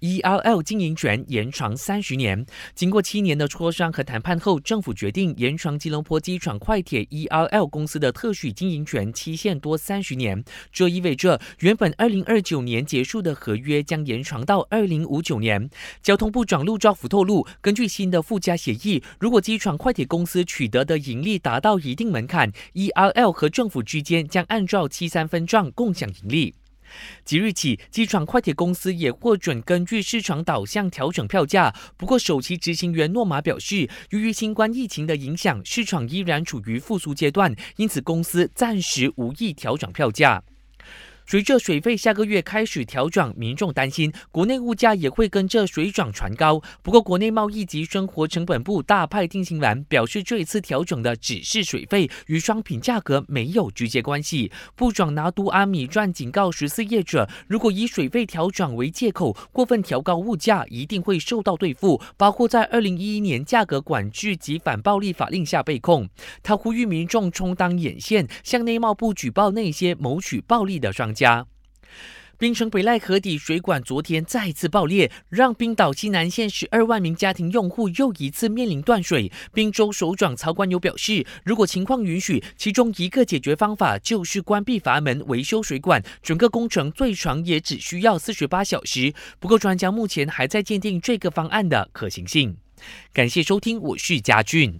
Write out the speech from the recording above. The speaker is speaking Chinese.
ERL 经营权延长三十年。经过七年的磋商和谈判后，政府决定延长吉隆坡机场快铁 ERL 公司的特许经营权期限多三十年。这意味着原本二零二九年结束的合约将延长到二零五九年。交通部长陆兆福透露，根据新的附加协议，如果机场快铁公司取得的盈利达到一定门槛，ERL 和政府之间将按照七三分账共享盈利。即日起，机场快铁公司也获准根据市场导向调整票价。不过，首席执行员诺马表示，由于新冠疫情的影响，市场依然处于复苏阶段，因此公司暂时无意调整票价。随着水费下个月开始调涨，民众担心国内物价也会跟着水涨船高。不过，国内贸易及生活成本部大派定心丸表示，这一次调整的只是水费，与商品价格没有直接关系。部长拿督阿米传警告十四业者，如果以水费调涨为借口，过分调高物价，一定会受到对付，包括在二零一一年价格管制及反暴力法令下被控。他呼吁民众充当眼线，向内贸部举报那些谋取暴利的商。家冰城北赖河底水管昨天再次爆裂，让冰岛西南县十二万名家庭用户又一次面临断水。冰州首长曹冠友表示，如果情况允许，其中一个解决方法就是关闭阀门维修水管，整个工程最长也只需要四十八小时。不过，专家目前还在鉴定这个方案的可行性。感谢收听，我是嘉俊。